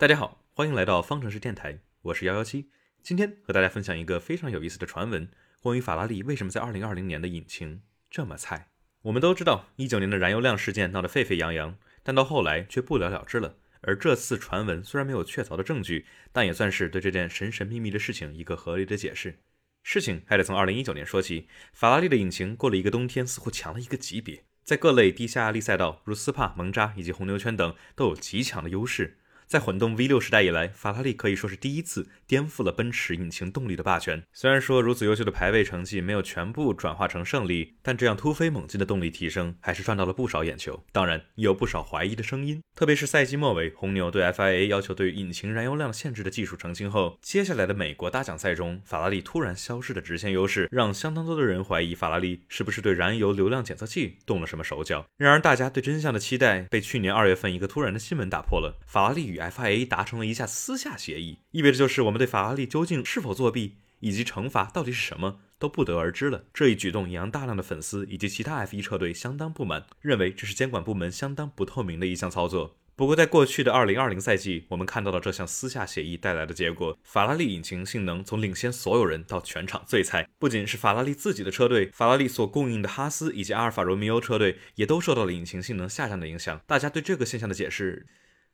大家好，欢迎来到方程式电台，我是幺幺七。今天和大家分享一个非常有意思的传闻，关于法拉利为什么在二零二零年的引擎这么菜。我们都知道，一九年的燃油量事件闹得沸沸扬扬，但到后来却不了了之了。而这次传闻虽然没有确凿的证据，但也算是对这件神神秘秘的事情一个合理的解释。事情还得从二零一九年说起，法拉利的引擎过了一个冬天，似乎强了一个级别，在各类低下压力赛道，如斯帕、蒙扎以及红牛圈等，都有极强的优势。在混动 V6 时代以来，法拉利可以说是第一次颠覆了奔驰引擎动力的霸权。虽然说如此优秀的排位成绩没有全部转化成胜利，但这样突飞猛进的动力提升还是赚到了不少眼球。当然，也有不少怀疑的声音。特别是赛季末尾，红牛对 FIA 要求对引擎燃油量限制的技术澄清后，接下来的美国大奖赛中，法拉利突然消失的直线优势，让相当多的人怀疑法拉利是不是对燃油流量检测器动了什么手脚。然而，大家对真相的期待被去年二月份一个突然的新闻打破了：法拉利与 FIA 达成了一下私下协议，意味着就是我们对法拉利究竟是否作弊，以及惩罚到底是什么，都不得而知了。这一举动也让大量的粉丝以及其他 F1 车队相当不满，认为这是监管部门相当不透明的一项操作。不过，在过去的2020赛季，我们看到了这项私下协议带来的结果：法拉利引擎性能从领先所有人到全场最菜。不仅是法拉利自己的车队，法拉利所供应的哈斯以及阿尔法罗密欧车队也都受到了引擎性能下降的影响。大家对这个现象的解释？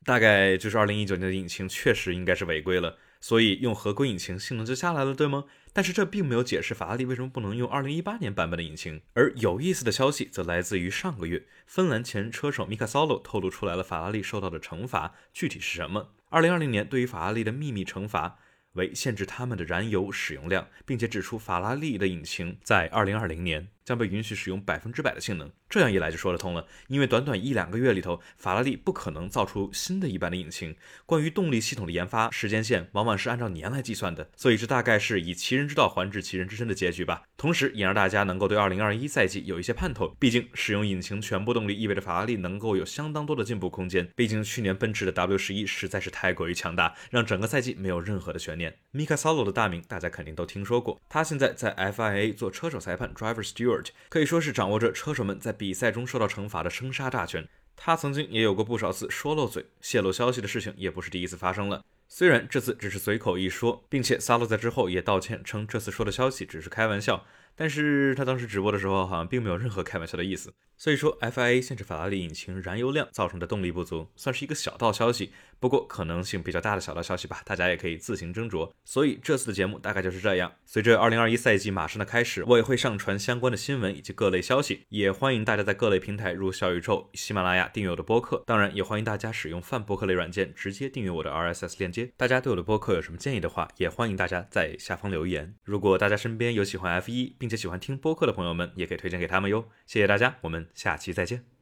大概就是二零一九年的引擎确实应该是违规了，所以用合规引擎性能就下来了，对吗？但是这并没有解释法拉利为什么不能用二零一八年版本的引擎。而有意思的消息则来自于上个月，芬兰前车手米卡萨洛透露出来了法拉利受到的惩罚具体是什么？二零二零年对于法拉利的秘密惩罚。为限制他们的燃油使用量，并且指出法拉利的引擎在二零二零年将被允许使用百分之百的性能。这样一来就说得通了，因为短短一两个月里头，法拉利不可能造出新的一般的引擎。关于动力系统的研发时间线往往是按照年来计算的，所以这大概是以其人之道还治其人之身的结局吧。同时也让大家能够对二零二一赛季有一些盼头。毕竟使用引擎全部动力意味着法拉利能够有相当多的进步空间。毕竟去年奔驰的 W 十一实在是太过于强大，让整个赛季没有任何的悬念。米卡萨罗的大名大家肯定都听说过，他现在在 FIA 做车手裁判 （Driver Steward），可以说是掌握着车手们在比赛中受到惩罚的生杀大权。他曾经也有过不少次说漏嘴、泄露消息的事情，也不是第一次发生了。虽然这次只是随口一说，并且萨洛在之后也道歉称这次说的消息只是开玩笑，但是他当时直播的时候好像并没有任何开玩笑的意思。所以说，FIA 限制法拉利引擎燃油量造成的动力不足，算是一个小道消息。不过可能性比较大的小道消息吧，大家也可以自行斟酌。所以这次的节目大概就是这样。随着2021赛季马上的开始，我也会上传相关的新闻以及各类消息，也欢迎大家在各类平台如小宇宙、喜马拉雅订阅我的播客。当然，也欢迎大家使用泛播客类软件直接订阅我的 RSS 链接。大家对我的播客有什么建议的话，也欢迎大家在下方留言。如果大家身边有喜欢 F1 并并且喜欢听播客的朋友们，也可以推荐给他们哟。谢谢大家，我们下期再见。